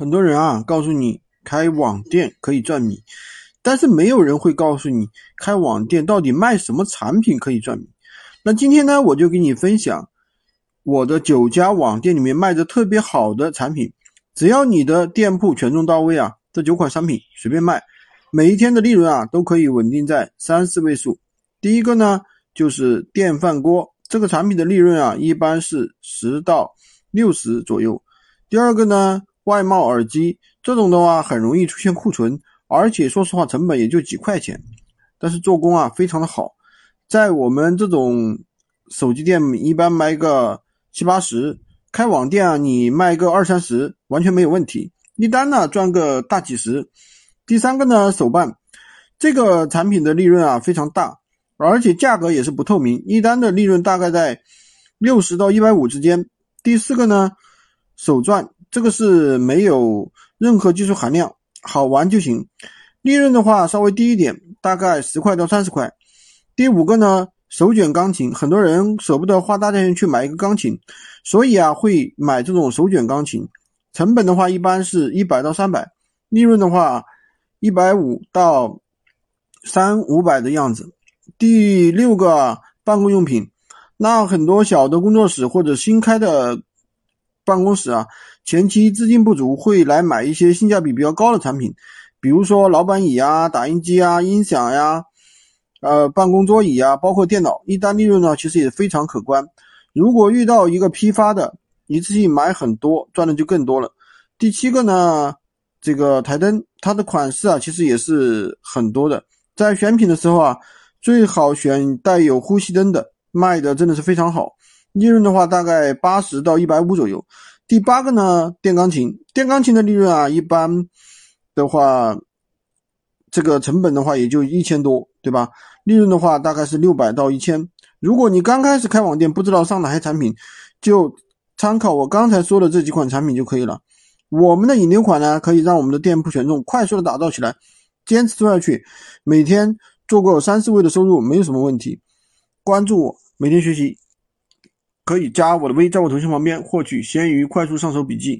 很多人啊，告诉你开网店可以赚米，但是没有人会告诉你开网店到底卖什么产品可以赚米。那今天呢，我就给你分享我的九家网店里面卖的特别好的产品，只要你的店铺权重到位啊，这九款商品随便卖，每一天的利润啊都可以稳定在三四位数。第一个呢，就是电饭锅这个产品的利润啊，一般是十到六十左右。第二个呢，外贸耳机这种的话，很容易出现库存，而且说实话，成本也就几块钱，但是做工啊非常的好。在我们这种手机店，一般卖个七八十，开网店啊，你卖个二三十，完全没有问题。一单呢赚个大几十。第三个呢，手办这个产品的利润啊非常大，而且价格也是不透明，一单的利润大概在六十到一百五之间。第四个呢。手钻这个是没有任何技术含量，好玩就行。利润的话稍微低一点，大概十块到三十块。第五个呢，手卷钢琴，很多人舍不得花大价钱去买一个钢琴，所以啊会买这种手卷钢琴。成本的话一般是一百到三百，利润的话一百五到三五百的样子。第六个办公用品，那很多小的工作室或者新开的。办公室啊，前期资金不足，会来买一些性价比比较高的产品，比如说老板椅啊、打印机啊、音响呀、呃办公桌椅啊，包括电脑，一单利润呢其实也非常可观。如果遇到一个批发的，一次性买很多，赚的就更多了。第七个呢，这个台灯，它的款式啊其实也是很多的，在选品的时候啊，最好选带有呼吸灯的，卖的真的是非常好。利润的话，大概八十到一百五左右。第八个呢，电钢琴，电钢琴的利润啊，一般的话，这个成本的话也就一千多，对吧？利润的话大概是六百到一千。如果你刚开始开网店，不知道上哪些产品，就参考我刚才说的这几款产品就可以了。我们的引流款呢，可以让我们的店铺权重快速的打造起来，坚持做下去，每天做个三四位的收入没有什么问题。关注我，每天学习。可以加我的微，在我头像旁边获取闲鱼快速上手笔记。